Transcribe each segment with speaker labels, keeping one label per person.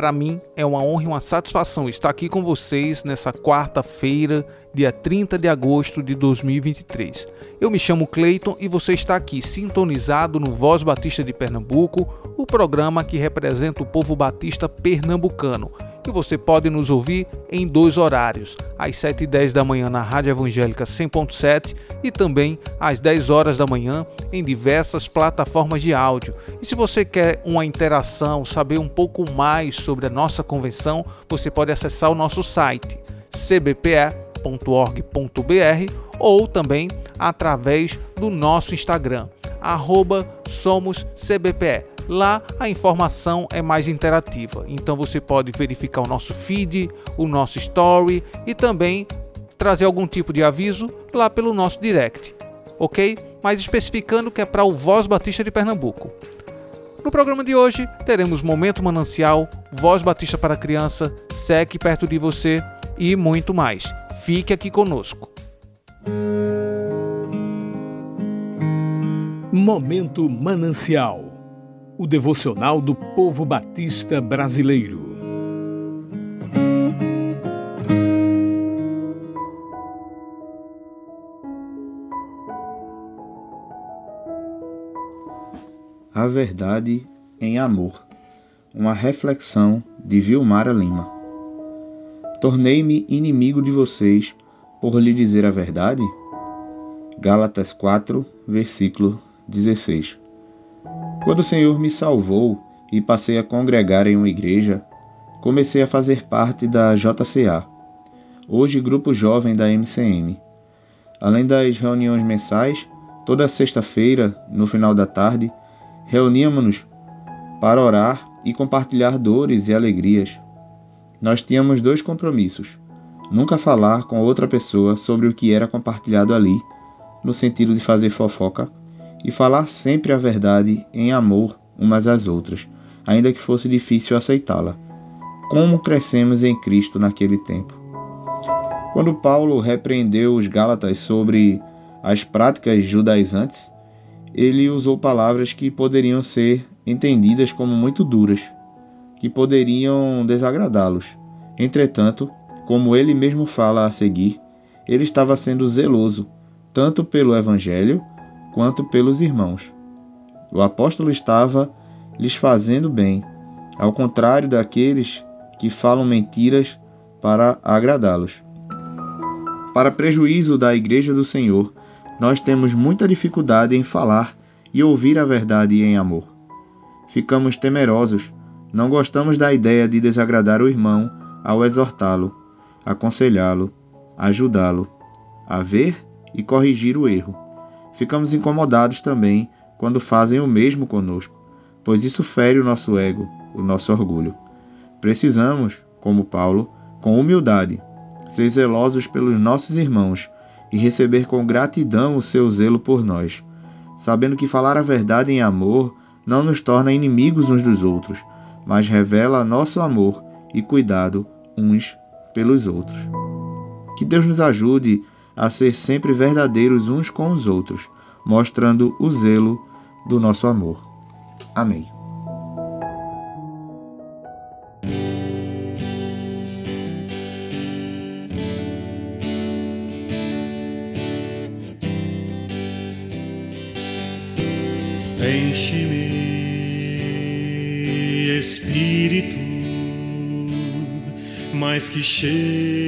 Speaker 1: Para mim é uma honra e uma satisfação estar aqui com vocês nessa quarta-feira, dia 30 de agosto de 2023. Eu me chamo Cleiton e você está aqui sintonizado no Voz Batista de Pernambuco, o programa que representa o povo batista pernambucano que você pode nos ouvir em dois horários, às 7 e 10 da manhã na Rádio Evangélica 100.7 e também às 10 horas da manhã em diversas plataformas de áudio. E se você quer uma interação, saber um pouco mais sobre a nossa convenção, você pode acessar o nosso site cbpe.org.br ou também através do nosso Instagram, arroba somoscbpe. Lá a informação é mais interativa, então você pode verificar o nosso feed, o nosso story e também trazer algum tipo de aviso lá pelo nosso direct, ok? Mas especificando que é para o Voz Batista de Pernambuco. No programa de hoje teremos Momento Manancial, Voz Batista para Criança, SEC perto de você e muito mais. Fique aqui conosco.
Speaker 2: Momento Manancial o devocional do povo batista brasileiro.
Speaker 3: A Verdade em Amor. Uma reflexão de Vilmara Lima. Tornei-me inimigo de vocês por lhe dizer a verdade? Gálatas 4, versículo 16. Quando o Senhor me salvou e passei a congregar em uma igreja, comecei a fazer parte da JCA, hoje grupo jovem da MCM. Além das reuniões mensais, toda sexta-feira, no final da tarde, reuníamos-nos para orar e compartilhar dores e alegrias. Nós tínhamos dois compromissos: nunca falar com outra pessoa sobre o que era compartilhado ali, no sentido de fazer fofoca, e falar sempre a verdade em amor umas às outras, ainda que fosse difícil aceitá-la. Como crescemos em Cristo naquele tempo. Quando Paulo repreendeu os Gálatas sobre as práticas judaizantes, ele usou palavras que poderiam ser entendidas como muito duras, que poderiam desagradá-los. Entretanto, como ele mesmo fala a seguir, ele estava sendo zeloso tanto pelo evangelho quanto pelos irmãos. O apóstolo estava lhes fazendo bem, ao contrário daqueles que falam mentiras para agradá-los. Para prejuízo da Igreja do Senhor, nós temos muita dificuldade em falar e ouvir a verdade em amor. Ficamos temerosos, não gostamos da ideia de desagradar o irmão ao exortá-lo, aconselhá-lo, ajudá-lo a ver e corrigir o erro. Ficamos incomodados também quando fazem o mesmo conosco, pois isso fere o nosso ego, o nosso orgulho. Precisamos, como Paulo, com humildade, ser zelosos pelos nossos irmãos e receber com gratidão o seu zelo por nós, sabendo que falar a verdade em amor não nos torna inimigos uns dos outros, mas revela nosso amor e cuidado uns pelos outros. Que Deus nos ajude a ser sempre verdadeiros uns com os outros, mostrando o zelo do nosso amor. Amém.
Speaker 4: Enche-me, Espírito, mais que cheio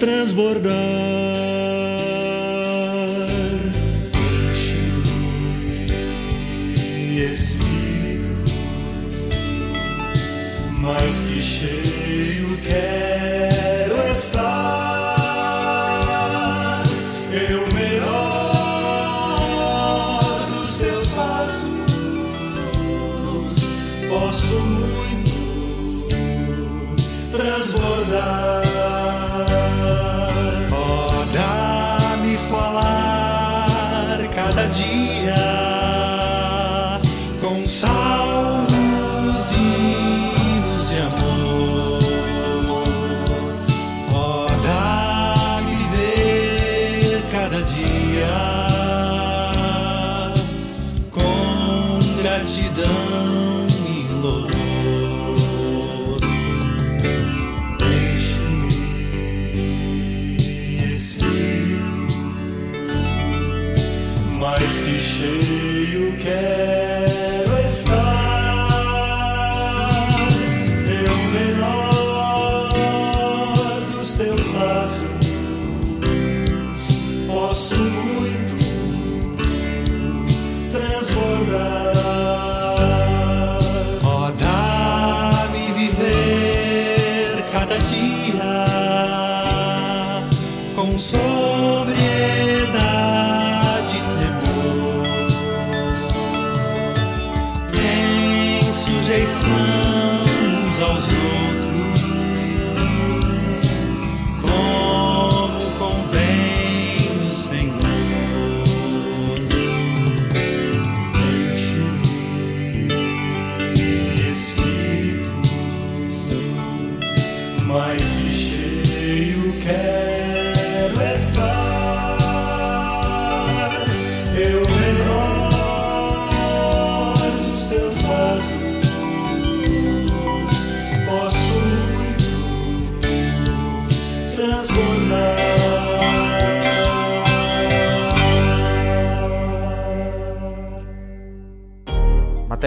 Speaker 4: transbordar. Espírito, mais que cheio quero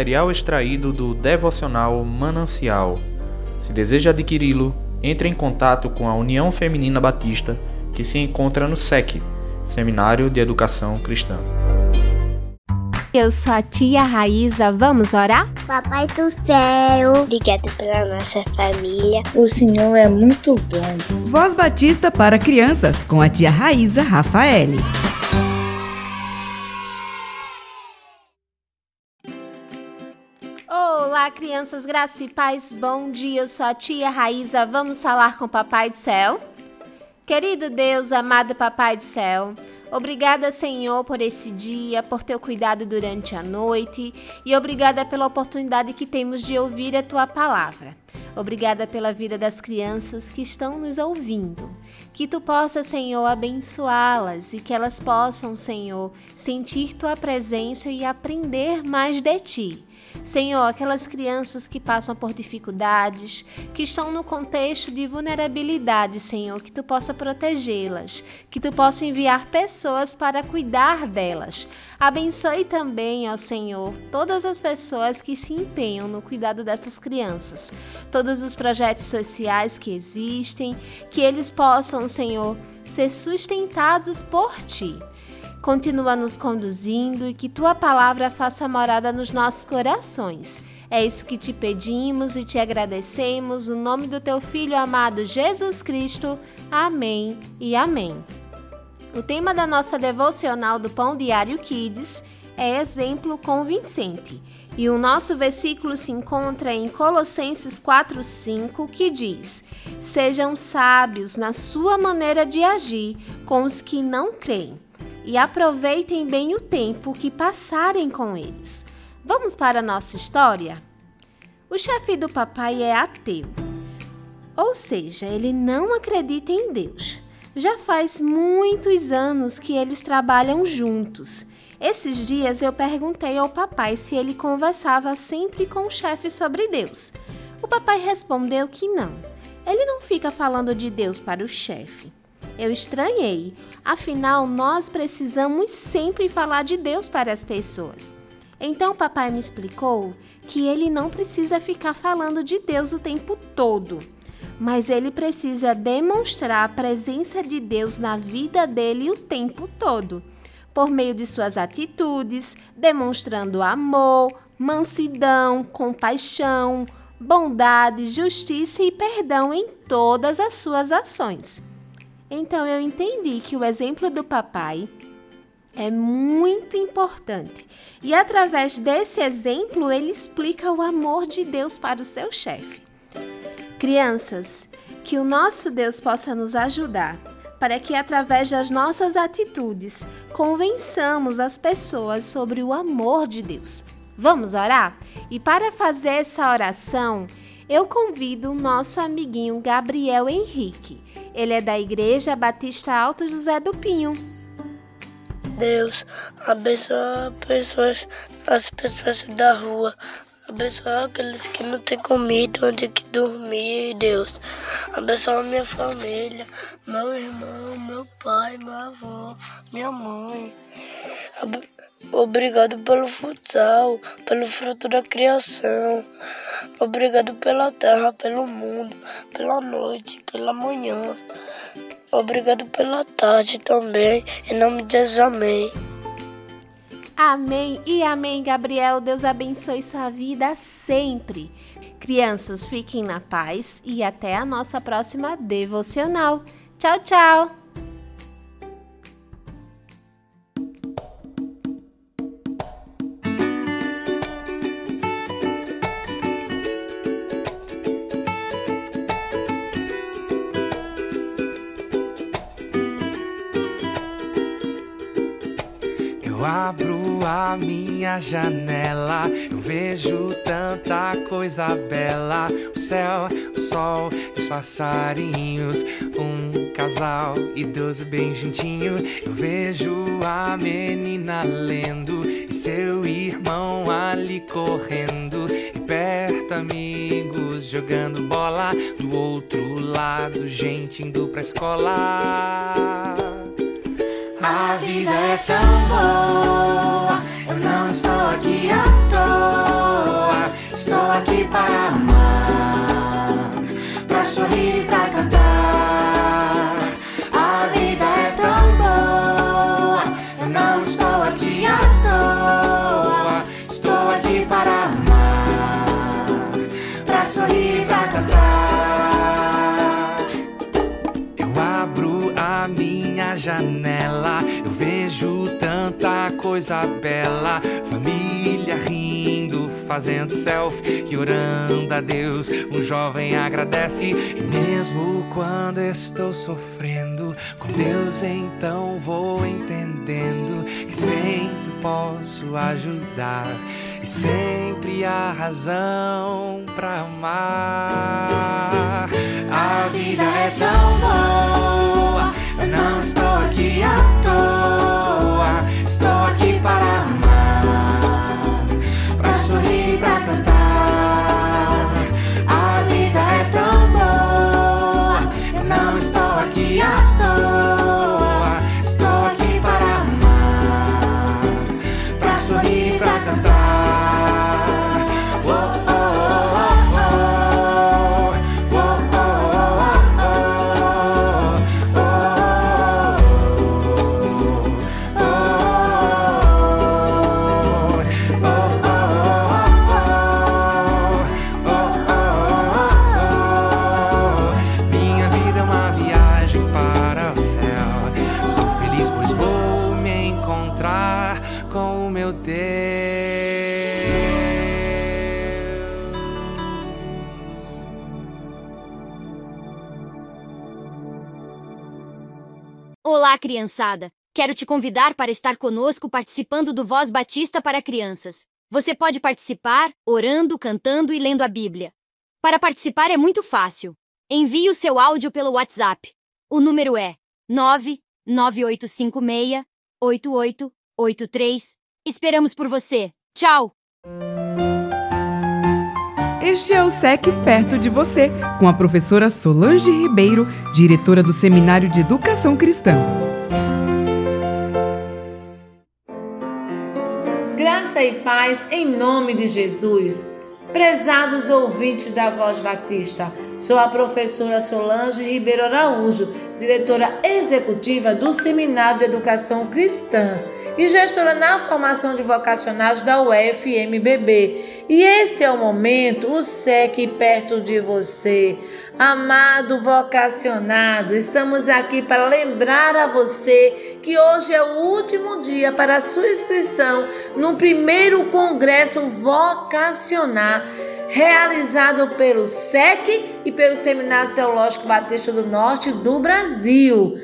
Speaker 3: material extraído do devocional Manancial. Se deseja adquiri-lo, entre em contato com a União Feminina Batista, que se encontra no SEC, Seminário de Educação Cristã.
Speaker 5: Eu sou a tia Raíza, vamos orar?
Speaker 6: Papai do céu, obrigado pela nossa família.
Speaker 7: O Senhor é muito bom.
Speaker 8: Voz Batista para crianças com a tia Raíza Rafaele.
Speaker 5: Olá, crianças, graça e paz, bom dia. Eu sou a tia Raíza. Vamos falar com o Papai do Céu? Querido Deus, amado Papai do Céu, Obrigada, Senhor, por esse dia, por teu cuidado durante a noite e obrigada pela oportunidade que temos de ouvir a tua palavra. Obrigada pela vida das crianças que estão nos ouvindo. Que tu possa, Senhor, abençoá-las e que elas possam, Senhor, sentir tua presença e aprender mais de ti. Senhor, aquelas crianças que passam por dificuldades, que estão no contexto de vulnerabilidade, Senhor, que tu possa protegê-las, que tu possa enviar pessoas para cuidar delas. Abençoe também, ó Senhor, todas as pessoas que se empenham no cuidado dessas crianças, todos os projetos sociais que existem, que eles possam, Senhor, ser sustentados por ti. Continua nos conduzindo e que tua palavra faça morada nos nossos corações. É isso que te pedimos e te agradecemos, no nome do teu Filho amado Jesus Cristo. Amém e amém. O tema da nossa devocional do Pão Diário Kids é exemplo convincente. E o nosso versículo se encontra em Colossenses 4:5, que diz: Sejam sábios na sua maneira de agir com os que não creem e aproveitem bem o tempo que passarem com eles. Vamos para a nossa história? O chefe do papai é ateu, ou seja, ele não acredita em Deus. Já faz muitos anos que eles trabalham juntos. Esses dias eu perguntei ao papai se ele conversava sempre com o chefe sobre Deus. O papai respondeu que não. Ele não fica falando de Deus para o chefe. Eu estranhei, afinal, nós precisamos sempre falar de Deus para as pessoas. Então papai me explicou que ele não precisa ficar falando de Deus o tempo todo, mas ele precisa demonstrar a presença de Deus na vida dele o tempo todo, por meio de suas atitudes, demonstrando amor, mansidão, compaixão, bondade, justiça e perdão em todas as suas ações. Então eu entendi que o exemplo do papai é muito importante. E através desse exemplo, ele explica o amor de Deus para o seu chefe. Crianças, Que o nosso Deus possa nos ajudar para que, através das nossas atitudes, convençamos as pessoas sobre o amor de Deus. Vamos orar? E para fazer essa oração, eu convido o nosso amiguinho Gabriel Henrique. Ele é da Igreja Batista Alto José do Pinho.
Speaker 9: Deus, abençoa pessoas, as pessoas da rua, abençoa aqueles que não têm comida, onde que dormir, Deus. Abençoa minha família, meu irmão, meu pai, meu avô, minha mãe. Obrigado pelo futsal, pelo fruto da criação. Obrigado pela terra, pelo mundo, pela noite, pela manhã. Obrigado pela tarde também. Em nome de Jesus, amém.
Speaker 5: Amém e amém, Gabriel. Deus abençoe sua vida sempre. Crianças, fiquem na paz e até a nossa próxima devocional. Tchau, tchau!
Speaker 10: A minha janela, eu vejo tanta coisa bela. O céu, o sol, os passarinhos, um casal idoso bem juntinho. Eu vejo a menina lendo e seu irmão ali correndo. E perto amigos jogando bola, do outro lado gente indo pra escola. A vida é tão boa, eu não estou aqui à toa. Estou aqui para amar, para sorrir e para cantar. A vida é tão boa, eu não estou aqui à toa. Estou aqui para amar, para sorrir e para cantar. Eu abro a minha janela, tanta coisa bela, família rindo, fazendo selfie e orando a Deus. Um jovem agradece, e mesmo quando estou sofrendo, com Deus então vou entendendo que sempre posso ajudar e sempre há razão pra amar. A vida é tão boa, eu não estou aqui à toa, para amar, pra sorrir pra cantar. A vida é tão boa, eu não estou aqui à toa,
Speaker 11: criançada! Quero te convidar para estar conosco participando do Voz Batista para Crianças. Você pode participar orando, cantando e lendo a Bíblia. Para participar é muito fácil. Envie o seu áudio pelo WhatsApp. O número é 99856 8883. Esperamos por você. Tchau!
Speaker 8: Este é o SEC Perto de Você, com a professora Solange Ribeiro, diretora do Seminário de Educação Cristã.
Speaker 12: Graça e paz em nome de Jesus. Prezados ouvintes da Voz Batista, sou a professora Solange Ribeiro Araújo, diretora executiva do Seminário de Educação Cristã e gestora na formação de vocacionados da UFMBB. E este é o momento, o SEC perto de você. Amado vocacionado, estamos aqui para lembrar a você que hoje é o último dia para a sua inscrição no primeiro Congresso Vocacionar realizado pelo SEC e pelo Seminário Teológico Batista do Norte do Brasil.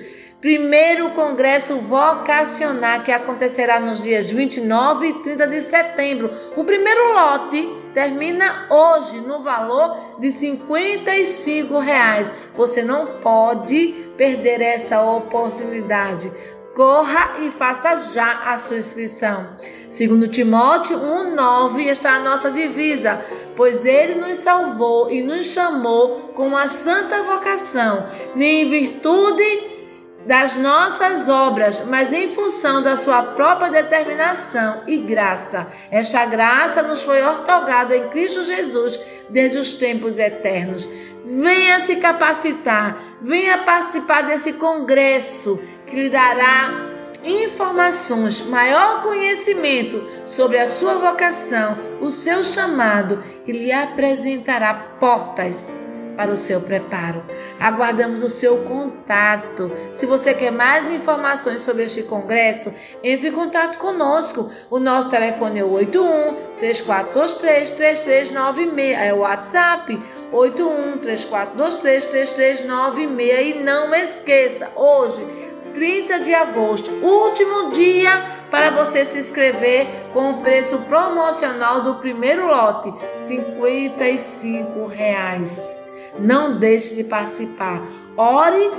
Speaker 12: Primeiro Congresso Vocacional que acontecerá nos dias 29 e 30 de setembro. O primeiro lote termina hoje no valor de 55 reais. Você não pode perder essa oportunidade. Corra e faça já a sua inscrição. Segundo Timóteo 1:9 está a nossa divisa, pois ele nos salvou e nos chamou com a santa vocação, nem em virtude das nossas obras, mas em função da sua própria determinação e graça. Esta graça nos foi otorgada em Cristo Jesus desde os tempos eternos. Venha se capacitar, venha participar desse congresso que lhe dará informações, maior conhecimento sobre a sua vocação, o seu chamado e lhe apresentará portas para o seu preparo. Aguardamos o seu contato. Se você quer mais informações sobre este congresso, entre em contato conosco. O nosso telefone é 81 3423 3396, é o WhatsApp 81 3423 3396 e não esqueça, hoje 30 de agosto, último dia para você se inscrever com o preço promocional do primeiro lote, 55 reais. Não deixe de participar. Ore,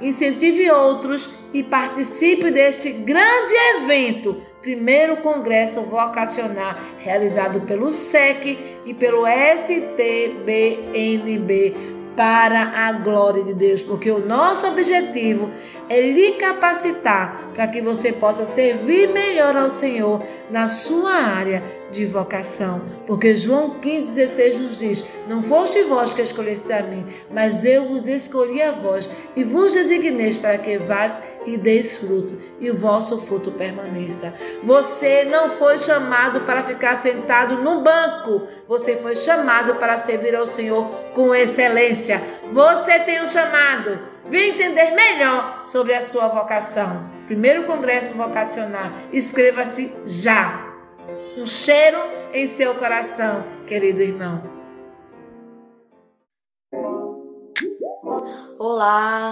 Speaker 12: incentive outros e participe deste grande evento, primeiro congresso vocacional realizado pelo SEC e pelo STBNB para a glória de Deus, porque o nosso objetivo é lhe capacitar para que você possa servir melhor ao Senhor na sua área de vocação. Porque João 15,16 nos diz: Não foste vós que escolheste a mim, mas eu vos escolhi a vós e vos designei para que vás e deis fruto, e o vosso fruto permaneça. Você não foi chamado para ficar sentado no banco, você foi chamado para servir ao Senhor com excelência. Você tem um chamado. Venha entender melhor sobre a sua vocação. Primeiro Congresso Vocacional. Inscreva-se já. Um cheiro em seu coração, querido irmão.
Speaker 13: Olá!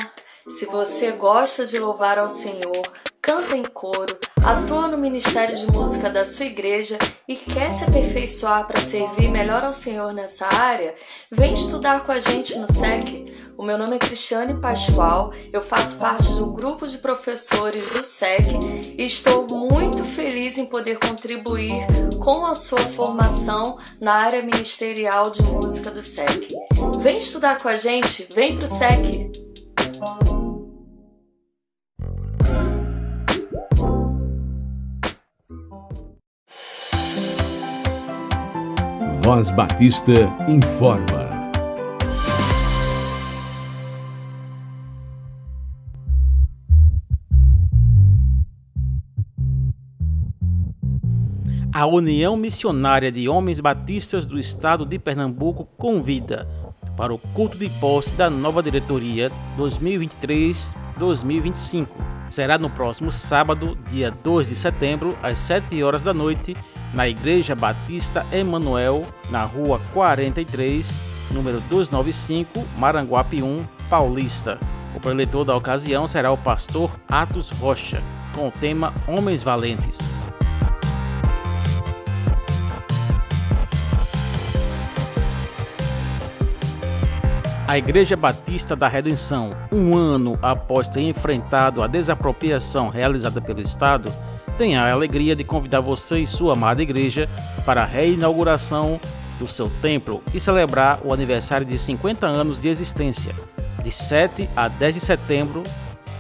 Speaker 13: Se você gosta de louvar ao Senhor, canta em coro, atua no ministério de música da sua igreja e quer se aperfeiçoar para servir melhor ao Senhor nessa área, vem estudar com a gente no SEC. O meu nome é Cristiane Pascoal, eu faço parte do grupo de professores do SEC e estou muito feliz em poder contribuir com a sua formação na área ministerial de música do SEC. Vem estudar com a gente, vem pro SEC!
Speaker 2: Voz Batista informa.
Speaker 14: A União Missionária de Homens Batistas do Estado de Pernambuco convida para o culto de posse da nova diretoria 2023-2025. Será no próximo sábado, dia 2 de setembro, às 7 horas da noite, na Igreja Batista Emanuel, na Rua 43, número 295, Maranguape 1, Paulista. O preletor da ocasião será o pastor Atos Rocha, com o tema Homens Valentes. A Igreja Batista da Redenção, um ano após ter enfrentado a desapropriação realizada pelo Estado, tem a alegria de convidar você e sua amada igreja para a reinauguração do seu templo e celebrar o aniversário de 50 anos de existência, de 7 a 10 de setembro,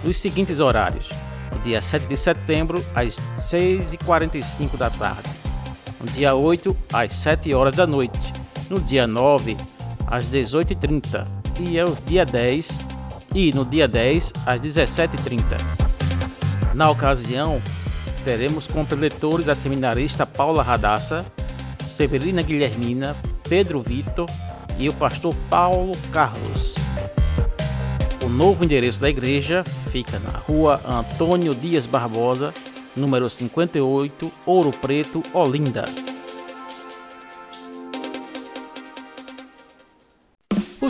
Speaker 14: nos seguintes horários: no dia 7 de setembro, às 6h45 da tarde, no dia 8, às 7 horas da noite, no dia 9, às 18h30 e ao dia 10 e no dia 10 às 17h30. Na ocasião, teremos como preletores a seminarista Paula Radassa, Severina Guilhermina, Pedro Vitor e o pastor Paulo Carlos. O novo endereço da igreja fica na rua Antônio Dias Barbosa, número 58, Ouro Preto, Olinda.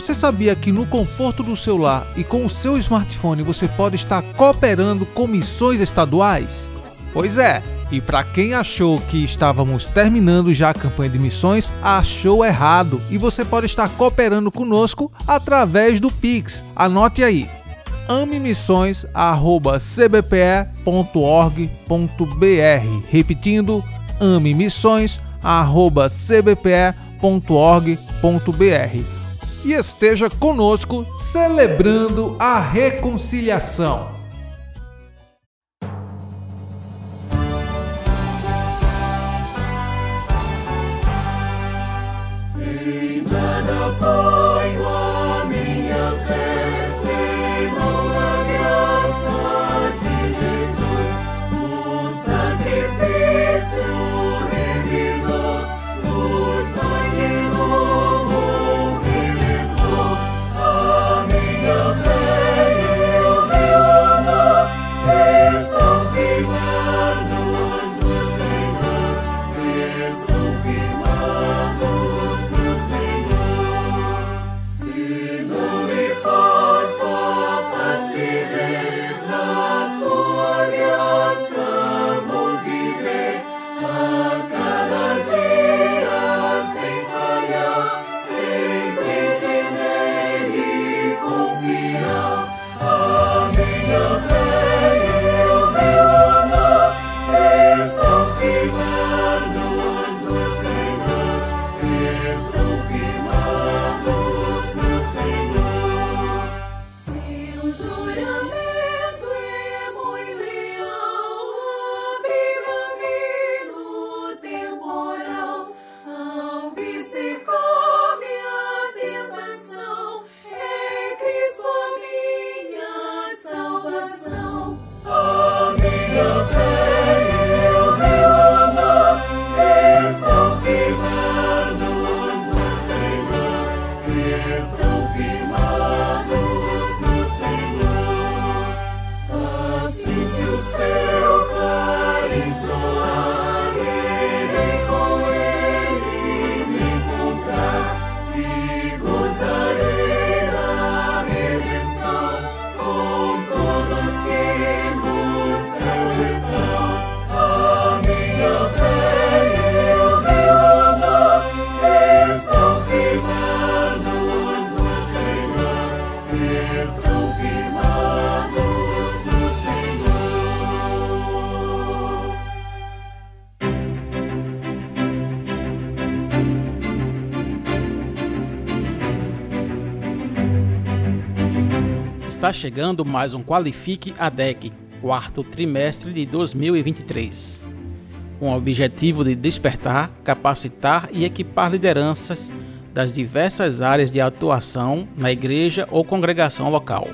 Speaker 15: Você sabia que no conforto do celular e com o seu smartphone você pode estar cooperando com missões estaduais? Pois é, e para quem achou que estávamos terminando já a campanha de missões, achou errado e você pode estar cooperando conosco através do Pix. Anote aí: amemissões@cbpe.org.br. Repetindo, amemissões@cbpe.org.br e esteja conosco celebrando a reconciliação.
Speaker 14: Está chegando mais um Qualifique ADEC, quarto trimestre de 2023. Com o objetivo de despertar, capacitar e equipar lideranças das diversas áreas de atuação na igreja ou congregação local.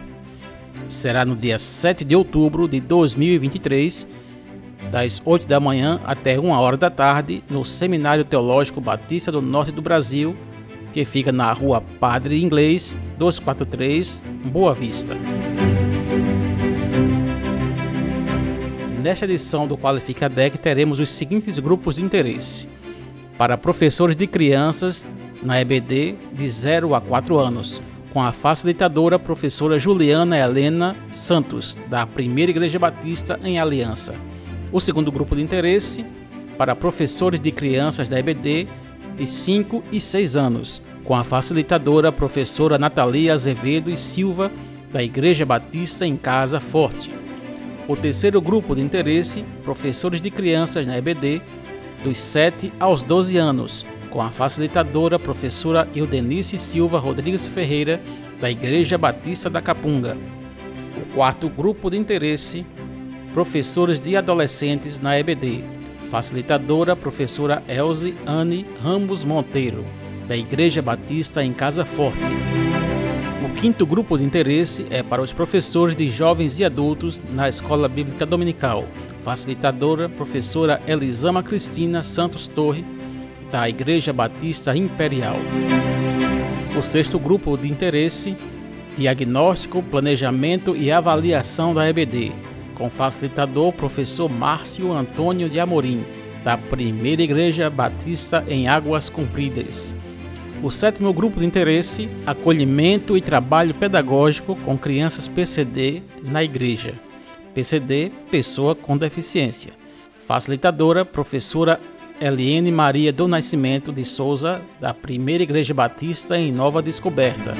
Speaker 14: Será no dia 7 de outubro de 2023, das 8 da manhã até 1 hora da tarde, no Seminário Teológico Batista do Norte do Brasil, que fica na rua Padre Inglês, 243, Boa Vista. Nesta edição do Qualifica Deck teremos os seguintes grupos de interesse. Para professores de crianças na EBD de 0 a 4 anos, com a facilitadora professora Juliana Helena Santos, da Primeira Igreja Batista em Aliança. O segundo grupo de interesse para professores de crianças da EBD de 5 e 6 anos, com a facilitadora professora Natalia Azevedo e Silva, da Igreja Batista em Casa Forte. O terceiro grupo de interesse, professores de crianças na EBD, dos 7 aos 12 anos, com a facilitadora professora Eudenice Silva Rodrigues Ferreira, da Igreja Batista da Capunga. O quarto grupo de interesse, professores de adolescentes na EBD, facilitadora professora Elze Anne Ramos Monteiro, da Igreja Batista em Casa Forte. O quinto grupo de interesse é para os professores de jovens e adultos na Escola Bíblica Dominical, facilitadora professora Elisama Cristina Santos Torre, da Igreja Batista Imperial. O sexto grupo de interesse, diagnóstico, planejamento e avaliação da EBD, com facilitador professor Márcio Antônio de Amorim, da Primeira Igreja Batista em Águas Compridas. O sétimo grupo de interesse, acolhimento e trabalho pedagógico com crianças PCD na igreja. PCD, pessoa com deficiência. Facilitadora, professora Eliane Maria do Nascimento de Souza, da Primeira Igreja Batista em Nova Descoberta.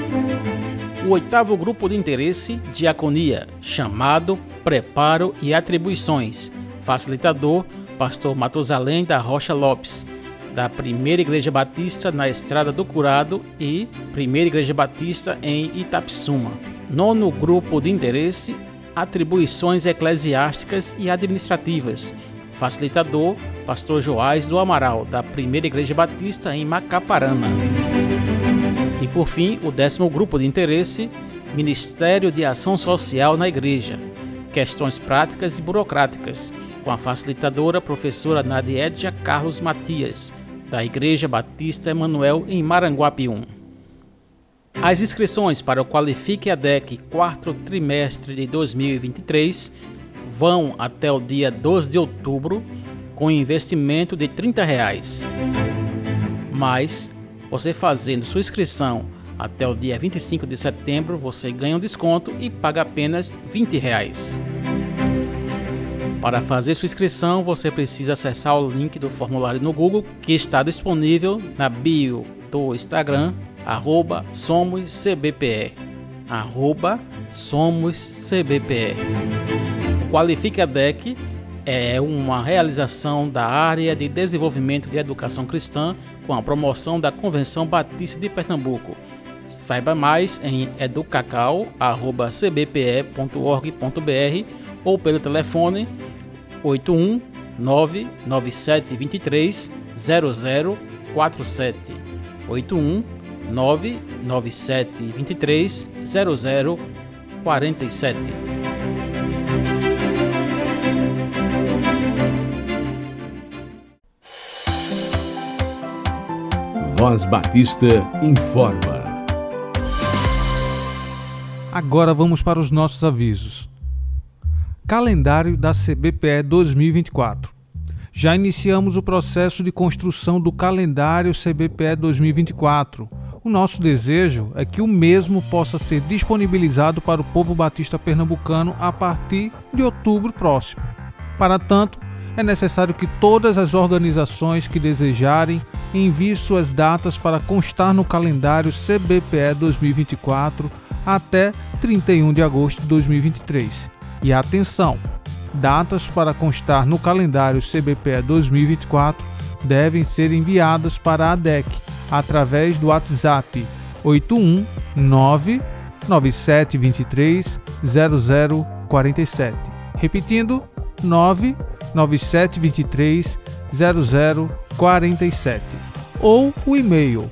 Speaker 14: O oitavo grupo de interesse, diaconia, chamado, preparo e atribuições. Facilitador, pastor Matusalém da Rocha Lopes, da Primeira Igreja Batista na Estrada do Curado e Primeira Igreja Batista em Itapsuma. Nono grupo de interesse, atribuições eclesiásticas e administrativas. Facilitador, Pastor Joás do Amaral, da Primeira Igreja Batista em Macaparana. E por fim, o décimo grupo de interesse, Ministério de Ação Social na Igreja. Questões práticas e burocráticas, com a facilitadora professora Nadiedja Carlos Matias, da Igreja Batista Emanuel em Maranguapium. As inscrições para o Qualifique ADEC quarto trimestre de 2023 vão até o dia 12 de outubro com investimento de 30 reais. Mas você fazendo sua inscrição até o dia 25 de setembro, você ganha um desconto e paga apenas 20 reais. Para fazer sua inscrição, você precisa acessar o link do formulário no Google que está disponível na bio do Instagram SomosCBPE SomosCBPE O Qualifica Deck é uma realização da área de desenvolvimento de educação cristã com a promoção da Convenção Batista de Pernambuco. Saiba mais em educacau.cbpe.org.br ou pelo telefone 81 99723 0047 81 99723 0047
Speaker 2: Voz Batista informa.
Speaker 1: Agora vamos para os nossos avisos. Calendário da CBPE 2024. Já iniciamos o processo de construção do calendário CBPE 2024. O nosso desejo é que o mesmo possa ser disponibilizado para o povo batista pernambucano a partir de outubro próximo. Para tanto, é necessário que todas as organizações que desejarem enviem suas datas para constar no calendário CBPE 2024 até 31 de agosto de 2023. E atenção! Datas para constar no calendário CBPE 2024 devem ser enviadas para a ADEC através do WhatsApp 819 9723 0047. Repetindo, 99723 0047. Ou o e-mail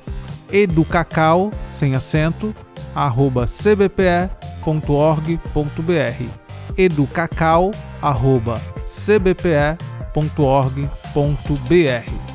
Speaker 1: educacau sem acento arroba cbpe.org.br educacau.cbpe.org.br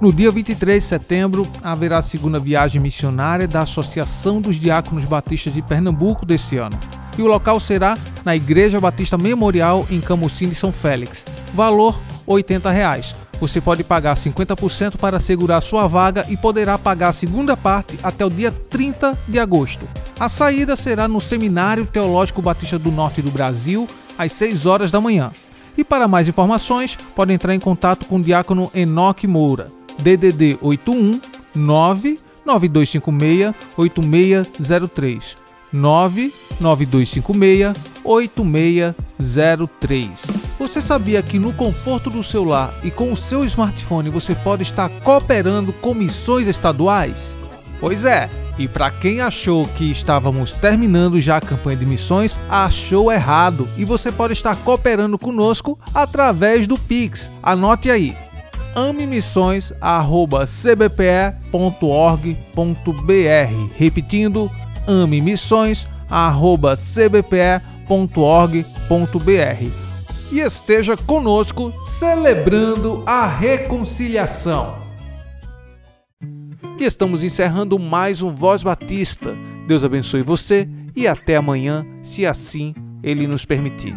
Speaker 1: No dia 23 de setembro, haverá a segunda viagem missionária da Associação dos Diáconos Batistas de Pernambuco desse ano. E o local será na Igreja Batista Memorial em Camusim de São Félix. Valor 80 reais. Você pode pagar 50% para assegurar sua vaga e poderá pagar a segunda parte até o dia 30 de agosto. A saída será no Seminário Teológico Batista do Norte do Brasil, às 6 horas da manhã. E para mais informações, pode entrar em contato com o diácono Enoque Moura, DDD 81 99256 8603 99256 8603. Você sabia que no conforto do celular e com o seu smartphone você pode estar cooperando com missões estaduais? Pois é, e para quem achou que estávamos terminando já a campanha de missões, achou errado e você pode estar cooperando conosco através do Pix. Anote aí: amemissões@cbpe.org.br. Repetindo, amemissões@cbpe.org.br. E esteja conosco celebrando a reconciliação. E estamos encerrando mais um Voz Batista. Deus abençoe você e até amanhã, se assim Ele nos permitir.